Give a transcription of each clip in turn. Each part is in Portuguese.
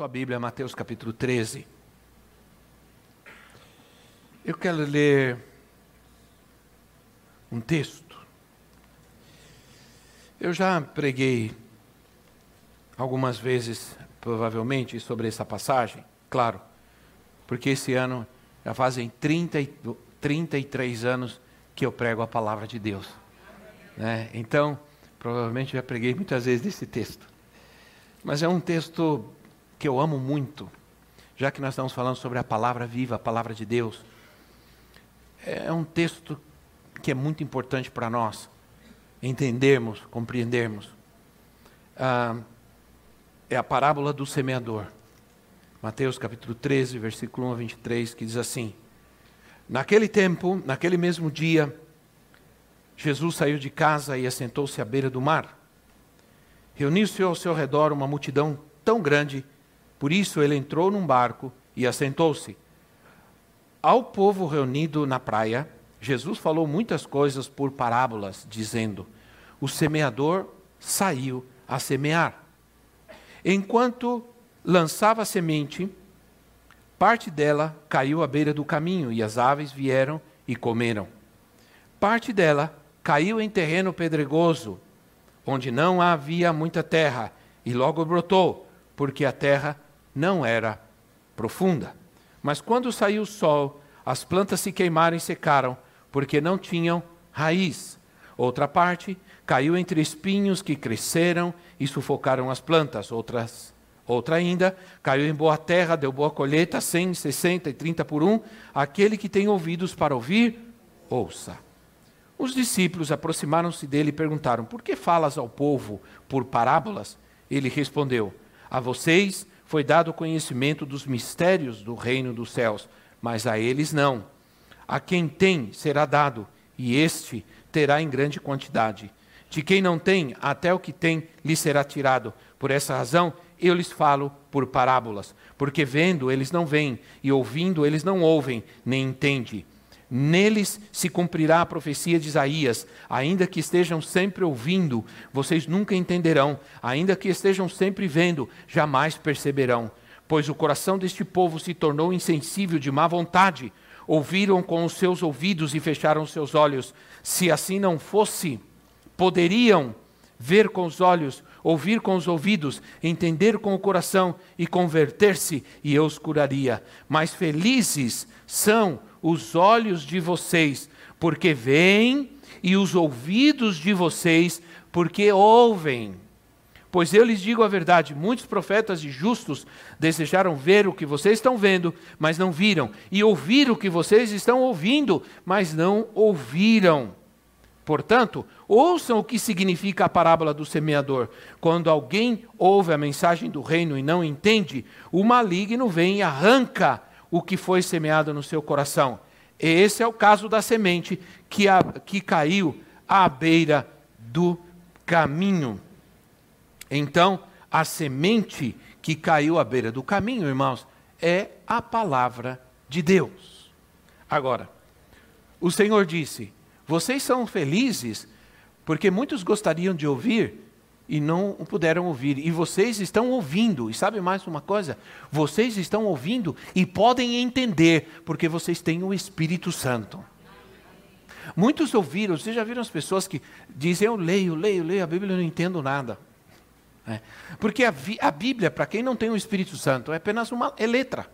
Sua Bíblia, Mateus capítulo 13. Eu quero ler um texto. Eu já preguei algumas vezes, provavelmente, sobre essa passagem, claro, porque esse ano já fazem 30, 33 anos que eu prego a palavra de Deus. Né? Então, provavelmente já preguei muitas vezes desse texto. Mas é um texto que eu amo muito, já que nós estamos falando sobre a palavra viva, a palavra de Deus. É um texto que é muito importante para nós entendermos, compreendermos. Ah, é a parábola do semeador. Mateus capítulo 13, versículo 1 a 23, que diz assim: Naquele tempo, naquele mesmo dia, Jesus saiu de casa e assentou-se à beira do mar. Reuniu-se ao seu redor uma multidão tão grande por isso ele entrou num barco e assentou-se. Ao povo reunido na praia, Jesus falou muitas coisas por parábolas, dizendo: O semeador saiu a semear. Enquanto lançava a semente, parte dela caiu à beira do caminho e as aves vieram e comeram. Parte dela caiu em terreno pedregoso, onde não havia muita terra, e logo brotou, porque a terra não era profunda. Mas quando saiu o sol, as plantas se queimaram e secaram, porque não tinham raiz. Outra parte caiu entre espinhos que cresceram e sufocaram as plantas. Outras, outra ainda caiu em boa terra, deu boa colheita, 100, 60 e 30 por um. Aquele que tem ouvidos para ouvir, ouça. Os discípulos aproximaram-se dele e perguntaram: Por que falas ao povo por parábolas? Ele respondeu: A vocês foi dado conhecimento dos mistérios do reino dos céus, mas a eles não. A quem tem será dado, e este terá em grande quantidade. De quem não tem, até o que tem lhe será tirado. Por essa razão, eu lhes falo por parábolas, porque vendo eles não veem, e ouvindo eles não ouvem, nem entendem. Neles se cumprirá a profecia de Isaías. Ainda que estejam sempre ouvindo, vocês nunca entenderão. Ainda que estejam sempre vendo, jamais perceberão. Pois o coração deste povo se tornou insensível de má vontade. Ouviram com os seus ouvidos e fecharam os seus olhos. Se assim não fosse, poderiam ver com os olhos, ouvir com os ouvidos, entender com o coração e converter-se, e eu os curaria. Mas felizes são os olhos de vocês, porque veem, e os ouvidos de vocês, porque ouvem. Pois eu lhes digo a verdade: muitos profetas e justos desejaram ver o que vocês estão vendo, mas não viram, e ouvir o que vocês estão ouvindo, mas não ouviram. Portanto, ouçam o que significa a parábola do semeador. Quando alguém ouve a mensagem do reino e não entende, o maligno vem e arranca o que foi semeado no seu coração. Esse é o caso da semente que, a, que caiu à beira do caminho. Então, a semente que caiu à beira do caminho, irmãos, é a palavra de Deus. Agora, o Senhor disse: Vocês são felizes porque muitos gostariam de ouvir e não puderam ouvir. E vocês estão ouvindo. E sabe mais uma coisa? Vocês estão ouvindo e podem entender, porque vocês têm o Espírito Santo. Muitos ouviram, vocês já viram as pessoas que dizem: Eu leio, leio, leio a Bíblia e não entendo nada. É. Porque a, a Bíblia, para quem não tem o Espírito Santo, é apenas uma é letra.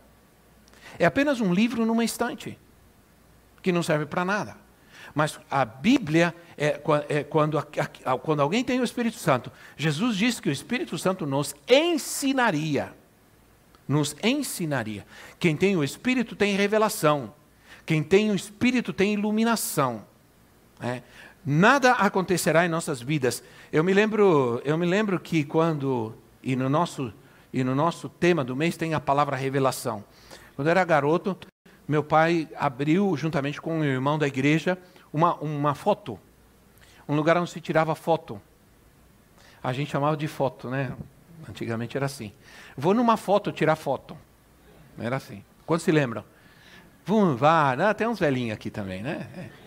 É apenas um livro numa estante, que não serve para nada. Mas a Bíblia é, é quando, quando alguém tem o Espírito Santo. Jesus disse que o Espírito Santo nos ensinaria. Nos ensinaria. Quem tem o Espírito tem revelação. Quem tem o Espírito tem iluminação. É. nada acontecerá em nossas vidas. Eu me lembro, eu me lembro que quando e no nosso e no nosso tema do mês tem a palavra revelação. Quando eu era garoto, meu pai abriu juntamente com o irmão da igreja uma uma foto, um lugar onde se tirava foto. A gente chamava de foto, né? Antigamente era assim. Vou numa foto tirar foto. Era assim. Quando se lembram? Vamos, vá. Ah, tem uns velhinhos aqui também, né? É.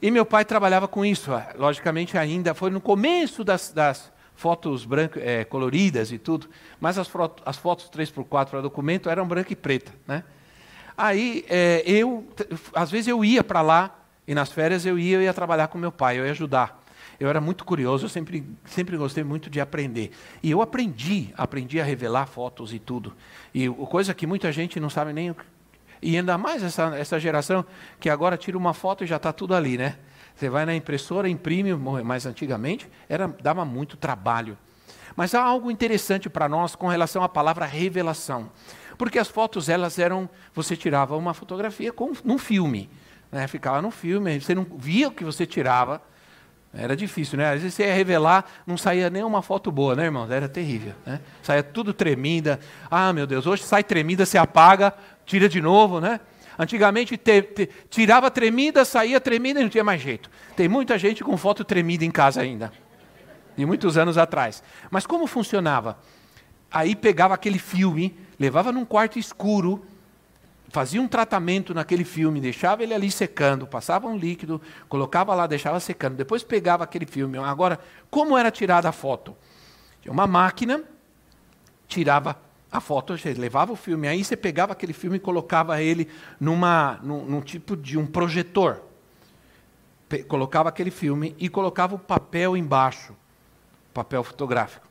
E meu pai trabalhava com isso, ah, logicamente ainda foi no começo das, das fotos branco, é, coloridas e tudo, mas as, fotos, as fotos 3x4 para documento eram branca e preta. Né? Aí é, eu, às vezes eu ia para lá, e nas férias eu ia, eu ia trabalhar com meu pai, eu ia ajudar. Eu era muito curioso, eu sempre, sempre gostei muito de aprender. E eu aprendi, aprendi a revelar fotos e tudo. E coisa que muita gente não sabe nem e ainda mais essa, essa geração que agora tira uma foto e já está tudo ali, né? Você vai na impressora, imprime, mas antigamente era, dava muito trabalho. Mas há algo interessante para nós com relação à palavra revelação. Porque as fotos, elas eram, você tirava uma fotografia com, num filme. Né? Ficava no filme, você não via o que você tirava. Era difícil, né? Às vezes você ia revelar, não saía nenhuma foto boa, né, irmãos? Era terrível, né? Saía tudo tremida. Ah, meu Deus, hoje sai tremida, você apaga, tira de novo, né? Antigamente te, te, tirava tremida, saía tremida e não tinha mais jeito. Tem muita gente com foto tremida em casa ainda, de muitos anos atrás. Mas como funcionava? Aí pegava aquele filme, levava num quarto escuro, fazia um tratamento naquele filme, deixava ele ali secando, passava um líquido, colocava lá, deixava secando, depois pegava aquele filme. Agora, como era tirada a foto? Tinha uma máquina, tirava a foto, levava o filme, aí você pegava aquele filme e colocava ele numa, num, num tipo de um projetor. Pe colocava aquele filme e colocava o papel embaixo, papel fotográfico.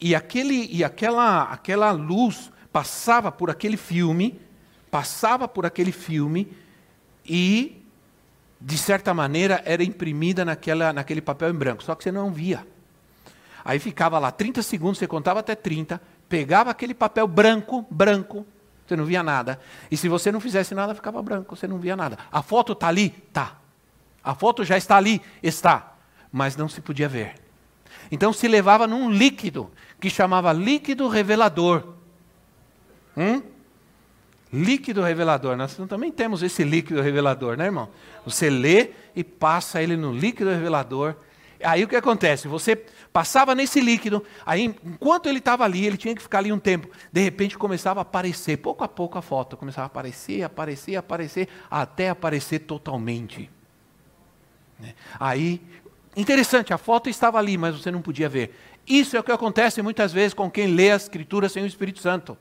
E, aquele, e aquela, aquela luz passava por aquele filme, passava por aquele filme e, de certa maneira, era imprimida naquela, naquele papel em branco, só que você não via. Aí ficava lá 30 segundos, você contava até 30, pegava aquele papel branco, branco, você não via nada. E se você não fizesse nada, ficava branco, você não via nada. A foto está ali? Tá. A foto já está ali? Está. Mas não se podia ver. Então se levava num líquido, que chamava líquido revelador. Hum? Líquido revelador. Nós também temos esse líquido revelador, né, irmão? Você lê e passa ele no líquido revelador. Aí o que acontece? Você passava nesse líquido, aí enquanto ele estava ali, ele tinha que ficar ali um tempo. De repente começava a aparecer, pouco a pouco a foto começava a aparecer, aparecer, aparecer, até aparecer totalmente. Né? Aí, interessante, a foto estava ali, mas você não podia ver. Isso é o que acontece muitas vezes com quem lê a Escritura sem o Espírito Santo.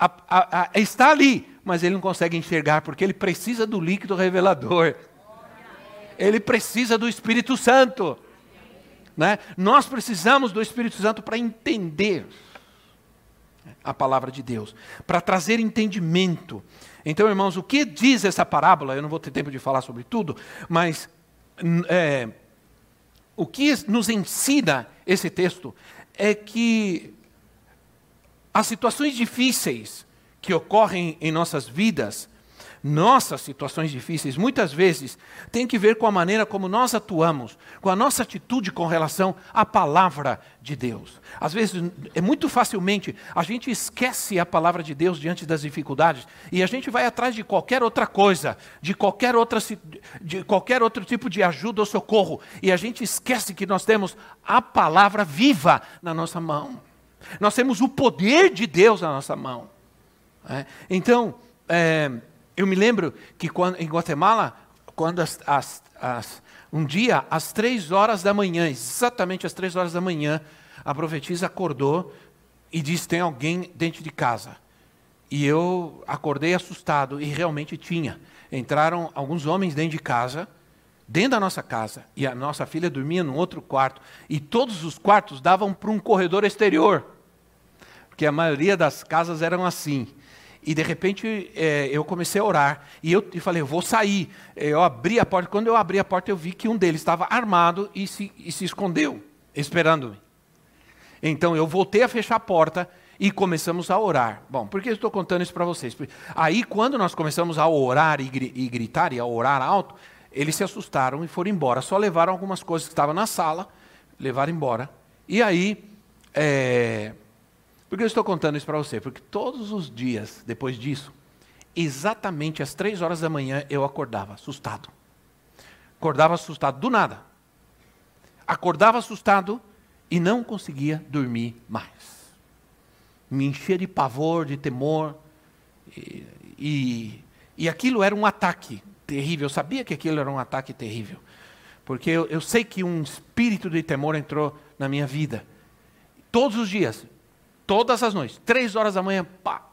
A, a, a, está ali, mas ele não consegue enxergar porque ele precisa do líquido revelador. Ele precisa do Espírito Santo. Né? Nós precisamos do Espírito Santo para entender a palavra de Deus, para trazer entendimento. Então, irmãos, o que diz essa parábola? Eu não vou ter tempo de falar sobre tudo, mas é, o que nos ensina esse texto é que as situações difíceis que ocorrem em nossas vidas nossas situações difíceis, muitas vezes, têm que ver com a maneira como nós atuamos, com a nossa atitude com relação à palavra de Deus. Às vezes, é muito facilmente, a gente esquece a palavra de Deus diante das dificuldades e a gente vai atrás de qualquer outra coisa, de qualquer, outra, de qualquer outro tipo de ajuda ou socorro, e a gente esquece que nós temos a palavra viva na nossa mão. Nós temos o poder de Deus na nossa mão. É? Então, é, eu me lembro que quando, em Guatemala, quando as, as, as, um dia, às três horas da manhã, exatamente às três horas da manhã, a profetisa acordou e disse: Tem alguém dentro de casa. E eu acordei assustado, e realmente tinha. Entraram alguns homens dentro de casa, dentro da nossa casa, e a nossa filha dormia num outro quarto, e todos os quartos davam para um corredor exterior, porque a maioria das casas eram assim. E de repente é, eu comecei a orar. E eu e falei, eu vou sair. Eu abri a porta. Quando eu abri a porta, eu vi que um deles estava armado e se, e se escondeu, esperando-me. Então eu voltei a fechar a porta e começamos a orar. Bom, por que eu estou contando isso para vocês? Aí, quando nós começamos a orar e, e gritar e a orar alto, eles se assustaram e foram embora. Só levaram algumas coisas que estavam na sala, levaram embora. E aí, é... por que eu estou contando isso para você? Porque todos os dias, depois disso, exatamente às três horas da manhã, eu acordava assustado. Acordava assustado do nada. Acordava assustado e não conseguia dormir mais. Me enchia de pavor, de temor. E, e, e aquilo era um ataque terrível. Eu sabia que aquilo era um ataque terrível. Porque eu, eu sei que um espírito de temor entrou na minha vida. Todos os dias, todas as noites, três horas da manhã, pá,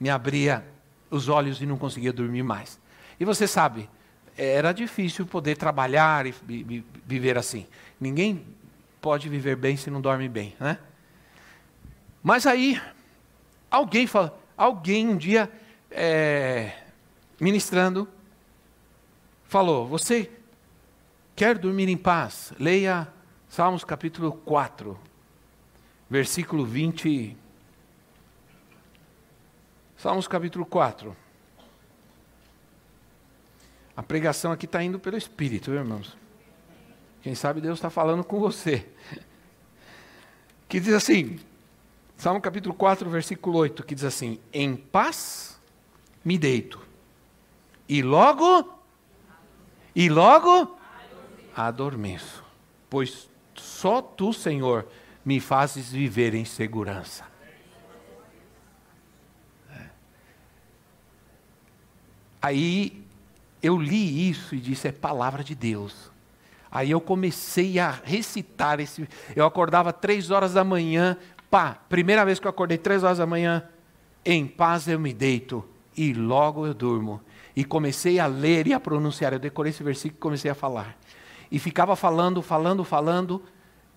me abria os olhos e não conseguia dormir mais. E você sabe, era difícil poder trabalhar e viver assim. Ninguém pode viver bem se não dorme bem, né? Mas aí, alguém fala, alguém um dia é, ministrando, falou: Você quer dormir em paz? Leia Salmos capítulo 4, versículo 20. Salmos capítulo 4. A pregação aqui está indo pelo Espírito, viu, irmãos? Quem sabe Deus está falando com você. Que diz assim, Salmo capítulo 4, versículo 8, que diz assim: Em paz me deito e logo, e logo adormeço, pois só tu, Senhor, me fazes viver em segurança. É. Aí eu li isso e disse: é palavra de Deus. Aí eu comecei a recitar esse. Eu acordava três horas da manhã, pá, primeira vez que eu acordei três horas da manhã, em paz eu me deito e logo eu durmo e comecei a ler e a pronunciar. Eu decorei esse versículo e comecei a falar. E ficava falando, falando, falando,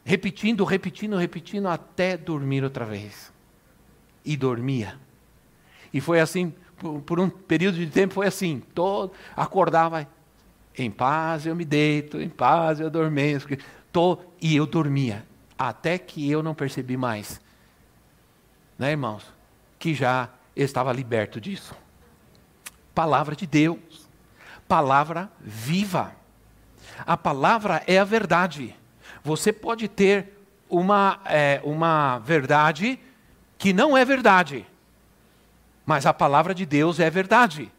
repetindo, repetindo, repetindo, até dormir outra vez. E dormia. E foi assim, por, um período de tempo, foi assim. Todo, acordava, em paz eu me deito, em paz eu adormeço. Tô, e eu dormia. Até que eu não percebi mais. Né, irmãos? Que já estava liberto disso palavra de Deus, palavra viva. A palavra é a verdade. Você pode ter uma, é, uma verdade que não é verdade, mas a palavra de Deus é verdade.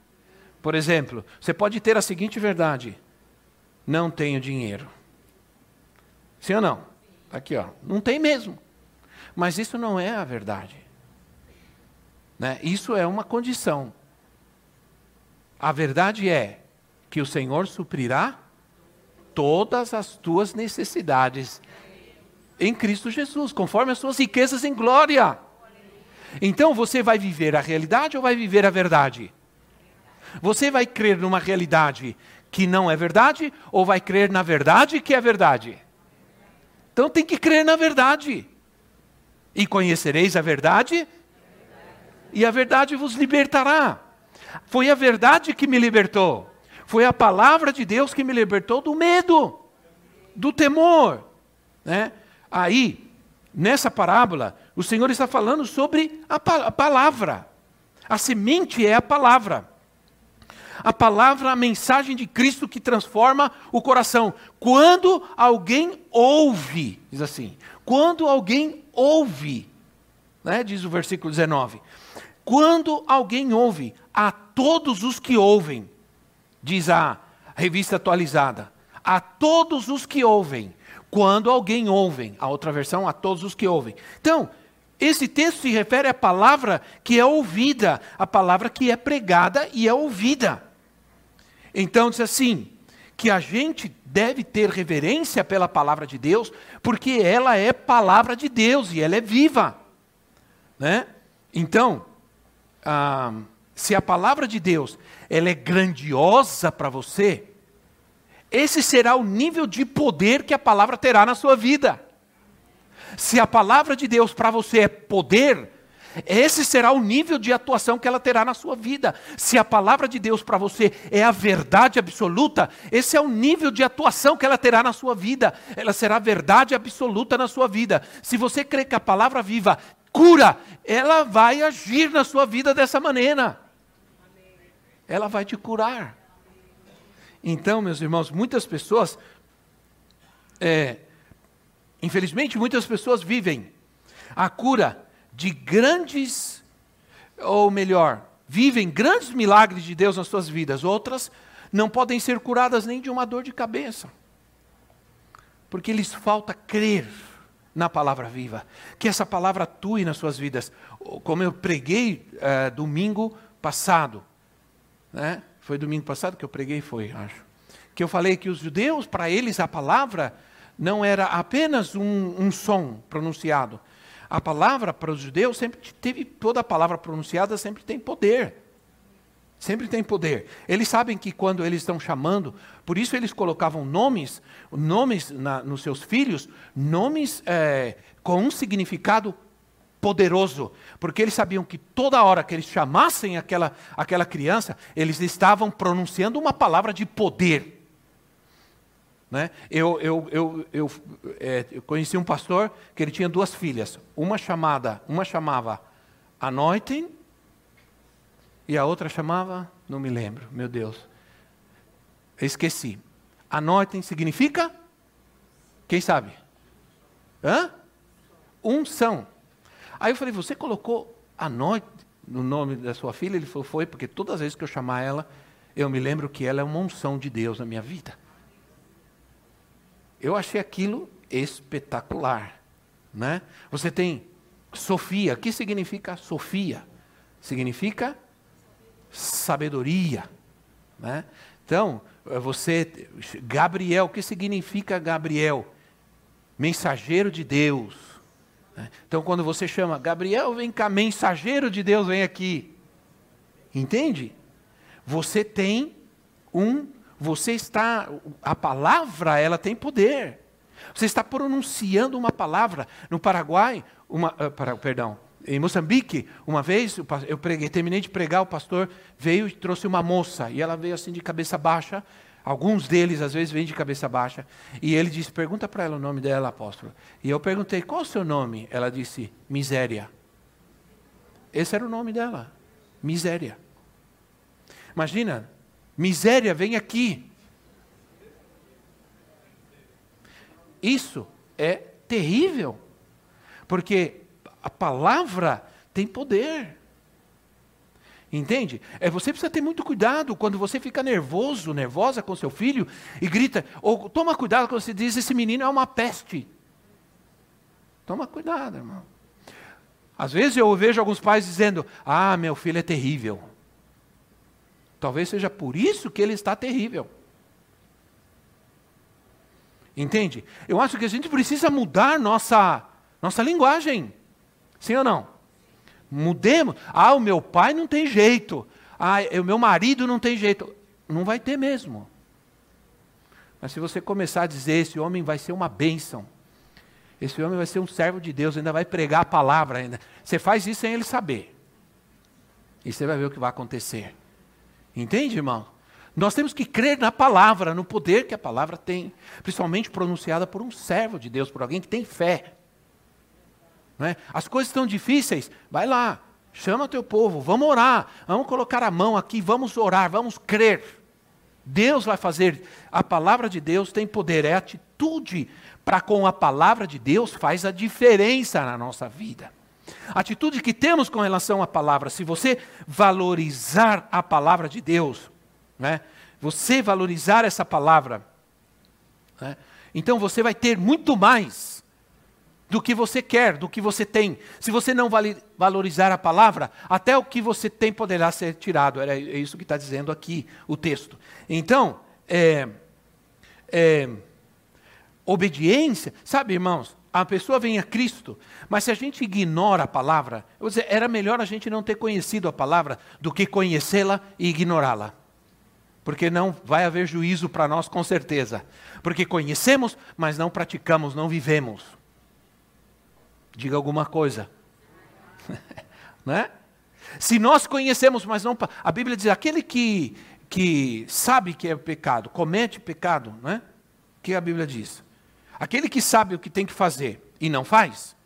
Por exemplo, você pode ter a seguinte verdade: não tenho dinheiro. Sim ou não? Aqui, ó, não tem mesmo. Mas isso não é a verdade. Né? Isso é uma condição. A verdade é que o Senhor suprirá todas as tuas necessidades em Cristo Jesus, conforme as suas riquezas em glória. Então você vai viver a realidade ou vai viver a verdade? Você vai crer numa realidade que não é verdade ou vai crer na verdade que é verdade? Então tem que crer na verdade. E conhecereis a verdade, e a verdade vos libertará. Foi a verdade que me libertou. Foi a palavra de Deus que me libertou do medo, do temor. Né? Aí, nessa parábola, o Senhor está falando sobre a, pa a palavra. A semente é a palavra. A palavra, a mensagem de Cristo que transforma o coração. Quando alguém ouve, diz assim, quando alguém ouve, né, diz o versículo 19, quando alguém ouve, a todos os que ouvem, diz a revista atualizada, a todos os que ouvem, quando alguém ouve, a outra versão, a todos os que ouvem. Então, esse texto se refere à palavra que é ouvida, a palavra que é pregada e é ouvida. Então, diz assim, que a gente deve ter reverência pela palavra de Deus, porque ela é palavra de Deus e ela é viva. Né? Então, ah, se a palavra de Deus ela é grandiosa para você, esse será o nível de poder que a palavra terá na sua vida. Se a palavra de Deus para você é poder, esse será o nível de atuação que ela terá na sua vida. Se a palavra de Deus para você é a verdade absoluta, esse é o nível de atuação que ela terá na sua vida. Ela será verdade absoluta na sua vida. Se você crê que a palavra viva cura, ela vai agir na sua vida dessa maneira. Ela vai te curar. Então, meus irmãos, muitas pessoas, é, infelizmente, muitas pessoas vivem a cura de grandes, ou melhor, vivem grandes milagres de Deus nas suas vidas. Outras não podem ser curadas nem de uma dor de cabeça, porque lhes falta crer na palavra viva, que essa palavra atue nas suas vidas. Como eu preguei é, domingo passado, né? Foi domingo passado que eu preguei, foi, acho. Que eu falei que os judeus, para eles, a palavra não era apenas um, um som pronunciado. A palavra para os judeus sempre teve, toda a palavra pronunciada sempre tem poder. Sempre tem poder. Eles sabem que quando eles estão chamando, por isso eles colocavam nomes, nomes na, nos seus filhos, nomes é, com um significado poderoso, porque eles sabiam que toda hora que eles chamassem aquela, aquela criança, eles estavam pronunciando uma palavra de poder. Né? Eu, eu, eu, eu, é, eu, conheci um pastor que ele tinha duas filhas, uma chamada, uma chamava Anointing e a outra chamava, não me lembro, meu Deus, eu esqueci. Anointing significa, quem sabe? Hã? Unção. Aí eu falei, você colocou a noite no nome da sua filha? Ele falou, foi, porque todas as vezes que eu chamar ela, eu me lembro que ela é uma unção de Deus na minha vida. Eu achei aquilo espetacular. Né? Você tem Sofia. O que significa Sofia? Significa sabedoria. Né? Então, você, Gabriel, o que significa Gabriel? Mensageiro de Deus. Né? Então, quando você chama, Gabriel, vem cá, mensageiro de Deus, vem aqui. Entende? Você tem um, você está, a palavra, ela tem poder. Você está pronunciando uma palavra. No Paraguai, uma, uh, para, perdão, em Moçambique, uma vez, eu preguei, terminei de pregar, o pastor veio e trouxe uma moça, e ela veio assim de cabeça baixa, Alguns deles, às vezes, vêm de cabeça baixa. E ele disse: Pergunta para ela o nome dela, apóstolo. E eu perguntei: Qual o seu nome? Ela disse: Miséria. Esse era o nome dela. Miséria. Imagina, miséria, vem aqui. Isso é terrível. Porque a palavra tem poder. Entende? É, você precisa ter muito cuidado quando você fica nervoso, nervosa com seu filho e grita, ou toma cuidado quando você diz: esse menino é uma peste. Toma cuidado, irmão. Às vezes eu vejo alguns pais dizendo: ah, meu filho é terrível. Talvez seja por isso que ele está terrível. Entende? Eu acho que a gente precisa mudar nossa, nossa linguagem. Sim ou não? Mudemos. Ah, o meu pai não tem jeito. Ah, o meu marido não tem jeito. Não vai ter mesmo. Mas se você começar a dizer, esse homem vai ser uma bênção. Esse homem vai ser um servo de Deus, ainda vai pregar a palavra ainda. Você faz isso sem ele saber. E você vai ver o que vai acontecer. Entende, irmão? Nós temos que crer na palavra, no poder que a palavra tem, principalmente pronunciada por um servo de Deus, por alguém que tem fé. É? As coisas estão difíceis, vai lá, chama teu povo, vamos orar, vamos colocar a mão aqui, vamos orar, vamos crer. Deus vai fazer, a palavra de Deus tem poder, é atitude para com a palavra de Deus faz a diferença na nossa vida. Atitude que temos com relação à palavra, se você valorizar a palavra de Deus, né, você valorizar essa palavra, né, então você vai ter muito mais do que você quer, do que você tem. Se você não valorizar a palavra, até o que você tem poderá ser tirado. É isso que está dizendo aqui o texto. Então, é, é, obediência, sabe, irmãos? A pessoa vem a Cristo, mas se a gente ignora a palavra, dizer, era melhor a gente não ter conhecido a palavra do que conhecê-la e ignorá-la. Porque não vai haver juízo para nós com certeza. Porque conhecemos, mas não praticamos, não vivemos. Diga alguma coisa. né? Se nós conhecemos, mas não. A Bíblia diz: aquele que, que sabe que é pecado, comete pecado, né? O que a Bíblia diz? Aquele que sabe o que tem que fazer e não faz,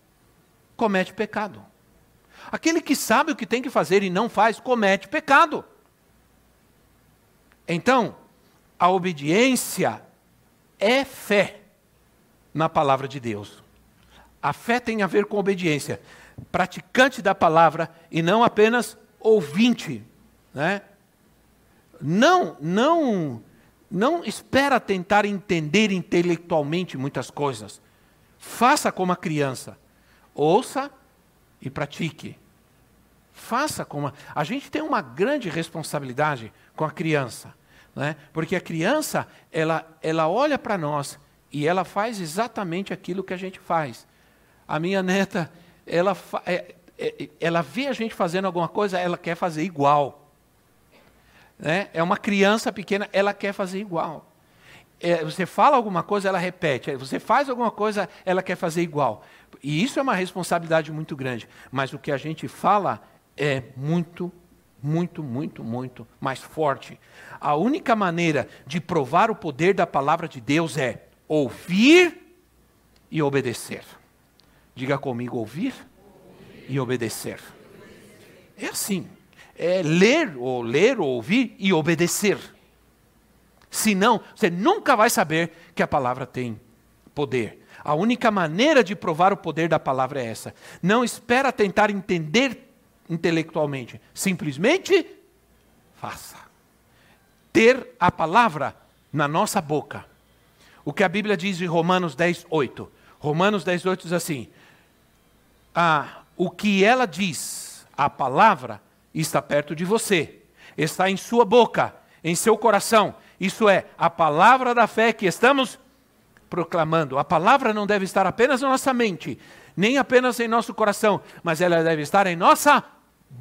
comete pecado. Aquele que sabe o que tem que fazer e não faz, comete pecado. Então, a obediência é fé na palavra de Deus. A fé tem a ver com obediência. Praticante da palavra e não apenas ouvinte. Né? Não, não, não espera tentar entender intelectualmente muitas coisas. Faça como a criança. Ouça e pratique. Faça como. A, a gente tem uma grande responsabilidade com a criança. Né? Porque a criança, ela, ela olha para nós e ela faz exatamente aquilo que a gente faz. A minha neta, ela, é, é, ela vê a gente fazendo alguma coisa, ela quer fazer igual. Né? É uma criança pequena, ela quer fazer igual. É, você fala alguma coisa, ela repete. Você faz alguma coisa, ela quer fazer igual. E isso é uma responsabilidade muito grande. Mas o que a gente fala é muito muito, muito, muito mais forte. A única maneira de provar o poder da palavra de Deus é ouvir e obedecer. Diga comigo: ouvir e obedecer. É assim. É ler, ou ler, ou ouvir e obedecer. Senão, você nunca vai saber que a palavra tem poder. A única maneira de provar o poder da palavra é essa. Não espera tentar entender intelectualmente. Simplesmente faça. Ter a palavra na nossa boca. O que a Bíblia diz em Romanos 10, 8. Romanos 10, 8 diz assim: ah, O que ela diz, a palavra, está perto de você, está em sua boca, em seu coração. Isso é, a palavra da fé que estamos proclamando. A palavra não deve estar apenas na nossa mente, nem apenas em nosso coração, mas ela deve estar em nossa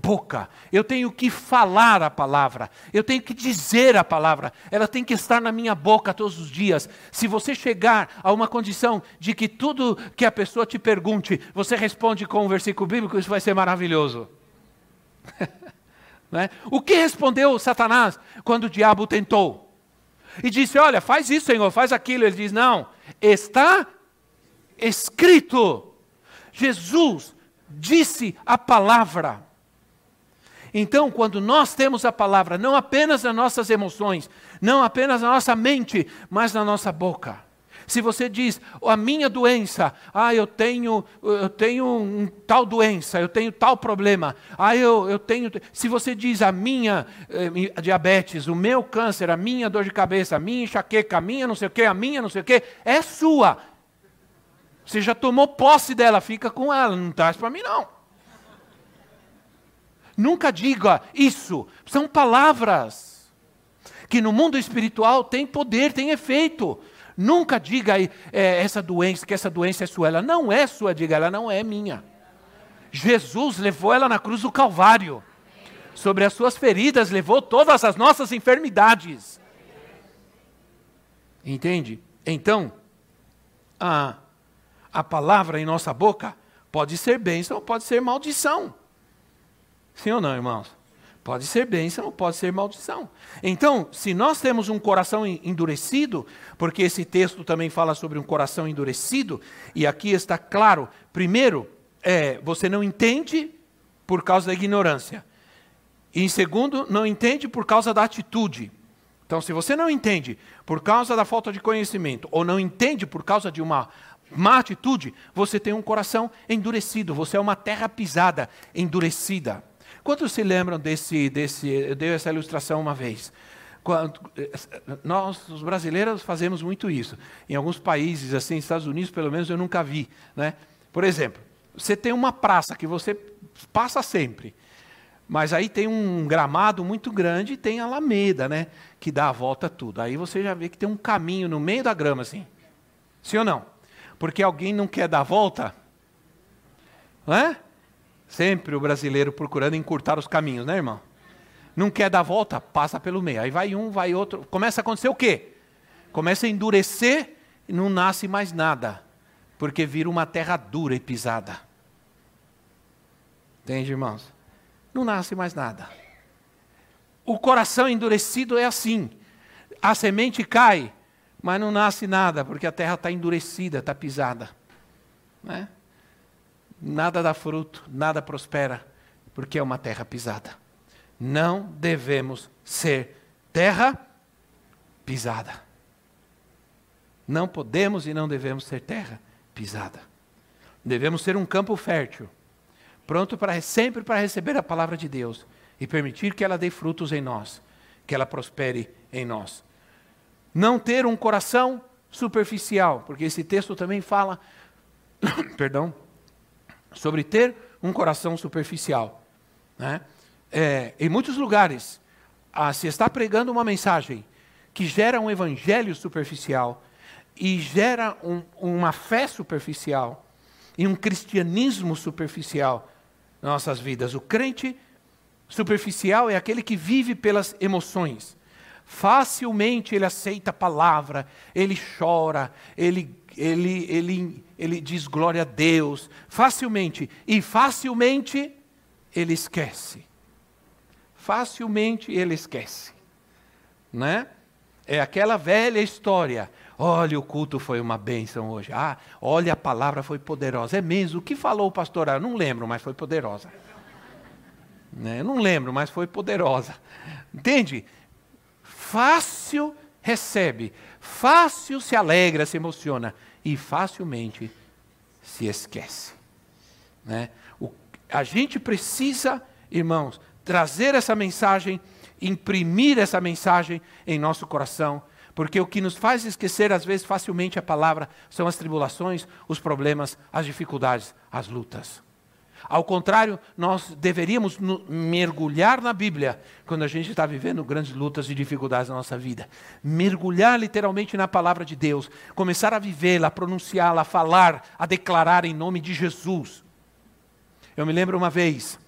boca. Eu tenho que falar a palavra. Eu tenho que dizer a palavra. Ela tem que estar na minha boca todos os dias. Se você chegar a uma condição de que tudo que a pessoa te pergunte, você responde com um versículo bíblico, isso vai ser maravilhoso. é? O que respondeu Satanás quando o diabo tentou? E disse: Olha, faz isso, Senhor, faz aquilo. Ele diz: Não, está escrito. Jesus disse a palavra. Então, quando nós temos a palavra, não apenas nas nossas emoções, não apenas na nossa mente, mas na nossa boca. Se você diz, a minha doença, ah, eu tenho, eu tenho um tal doença, eu tenho tal problema, ah, eu, eu tenho. Se você diz a minha eh, diabetes, o meu câncer, a minha dor de cabeça, a minha enxaqueca, a minha não sei o quê, a minha não sei o quê, é sua. Você já tomou posse dela, fica com ela, não traz para mim não. Nunca diga isso. São palavras que no mundo espiritual tem poder, tem efeito. Nunca diga é, essa doença, que essa doença é sua. Ela não é sua, diga, ela não é minha. Jesus levou ela na cruz do Calvário. Sobre as suas feridas levou todas as nossas enfermidades. Entende? Então, a, a palavra em nossa boca pode ser bênção ou pode ser maldição. Sim ou não, irmãos? Pode ser bênção, pode ser maldição. Então, se nós temos um coração endurecido, porque esse texto também fala sobre um coração endurecido, e aqui está claro, primeiro, é, você não entende por causa da ignorância. E em segundo, não entende por causa da atitude. Então, se você não entende por causa da falta de conhecimento, ou não entende por causa de uma má atitude, você tem um coração endurecido, você é uma terra pisada, endurecida. Quantos se lembram desse, desse eu dei essa ilustração uma vez. Quando, nós, os brasileiros, fazemos muito isso. Em alguns países, assim, Estados Unidos, pelo menos, eu nunca vi. Né? Por exemplo, você tem uma praça que você passa sempre. Mas aí tem um gramado muito grande e tem a alameda, né? Que dá a volta tudo. Aí você já vê que tem um caminho no meio da grama, assim. Sim ou não? Porque alguém não quer dar a volta? Não é? Sempre o brasileiro procurando encurtar os caminhos, né, irmão? Não quer dar volta? Passa pelo meio. Aí vai um, vai outro. Começa a acontecer o quê? Começa a endurecer e não nasce mais nada. Porque vira uma terra dura e pisada. Entende, irmãos? Não nasce mais nada. O coração endurecido é assim. A semente cai, mas não nasce nada, porque a terra está endurecida, está pisada. Né? Nada dá fruto, nada prospera, porque é uma terra pisada. Não devemos ser terra pisada. Não podemos e não devemos ser terra pisada. Devemos ser um campo fértil, pronto para sempre para receber a palavra de Deus e permitir que ela dê frutos em nós, que ela prospere em nós. Não ter um coração superficial, porque esse texto também fala, perdão, sobre ter um coração superficial. Né? É, em muitos lugares, ah, se está pregando uma mensagem que gera um evangelho superficial e gera um, uma fé superficial e um cristianismo superficial nas nossas vidas. O crente superficial é aquele que vive pelas emoções. Facilmente ele aceita a palavra, ele chora, ele, ele, ele, ele diz glória a Deus. Facilmente. E facilmente ele esquece. Facilmente ele esquece. Né? É aquela velha história. Olha, o culto foi uma bênção hoje. Ah, olha, a palavra foi poderosa. É mesmo. O que falou o pastor? Ah, não lembro, mas foi poderosa. Né? Não lembro, mas foi poderosa. Entende? Fácil recebe, fácil se alegra, se emociona e facilmente se esquece. Né? O, a gente precisa, irmãos, trazer essa mensagem, imprimir essa mensagem em nosso coração, porque o que nos faz esquecer, às vezes, facilmente a palavra são as tribulações, os problemas, as dificuldades, as lutas. Ao contrário, nós deveríamos mergulhar na Bíblia quando a gente está vivendo grandes lutas e dificuldades na nossa vida. Mergulhar literalmente na palavra de Deus, começar a vivê-la, a pronunciá-la, a falar, a declarar em nome de Jesus. Eu me lembro uma vez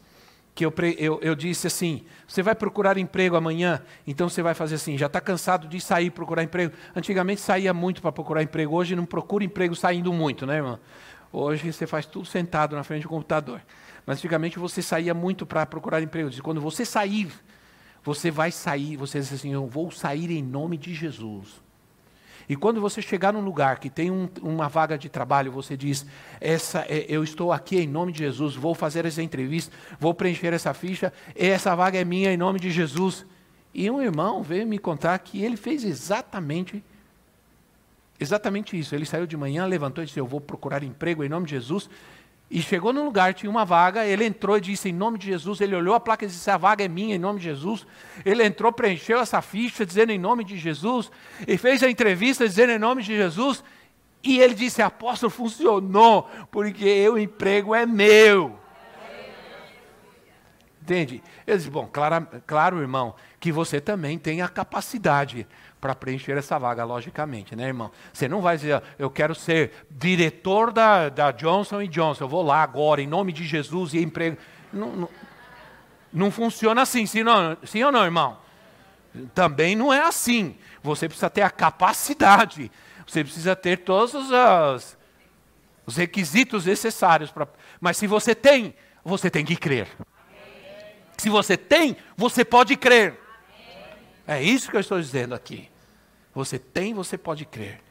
que eu, eu, eu disse assim: você vai procurar emprego amanhã, então você vai fazer assim, já está cansado de sair procurar emprego. Antigamente saía muito para procurar emprego, hoje não procura emprego saindo muito, né, irmão? Hoje você faz tudo sentado na frente do computador. Mas antigamente você saía muito para procurar emprego. E quando você sair, você vai sair, você diz assim, eu vou sair em nome de Jesus. E quando você chegar num lugar que tem um, uma vaga de trabalho, você diz: essa, é, eu estou aqui em nome de Jesus, vou fazer essa entrevista, vou preencher essa ficha, essa vaga é minha em nome de Jesus. E um irmão veio me contar que ele fez exatamente Exatamente isso. Ele saiu de manhã, levantou e disse: Eu vou procurar emprego em nome de Jesus. E chegou num lugar, tinha uma vaga, ele entrou e disse em nome de Jesus, ele olhou a placa e disse, a vaga é minha em nome de Jesus. Ele entrou, preencheu essa ficha dizendo em nome de Jesus, e fez a entrevista dizendo em nome de Jesus, e ele disse, apóstolo, funcionou, porque o emprego é meu. Entende? Eu disse, bom, claro, claro, irmão, que você também tem a capacidade para preencher essa vaga, logicamente, né, irmão? Você não vai dizer, eu quero ser diretor da, da Johnson Johnson, eu vou lá agora, em nome de Jesus, e emprego. Não, não, não funciona assim, sim, não, sim ou não, irmão? Também não é assim. Você precisa ter a capacidade, você precisa ter todos os, os requisitos necessários. Pra, mas se você tem, você tem que crer. Se você tem, você pode crer. É isso que eu estou dizendo aqui. Você tem, você pode crer.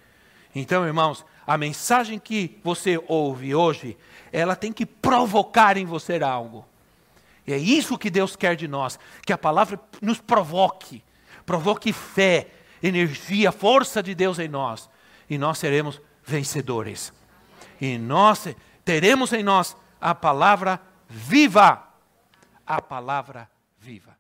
Então, irmãos, a mensagem que você ouve hoje, ela tem que provocar em você algo. E é isso que Deus quer de nós, que a palavra nos provoque, provoque fé, energia, força de Deus em nós, e nós seremos vencedores. E nós teremos em nós a palavra viva, a palavra viva.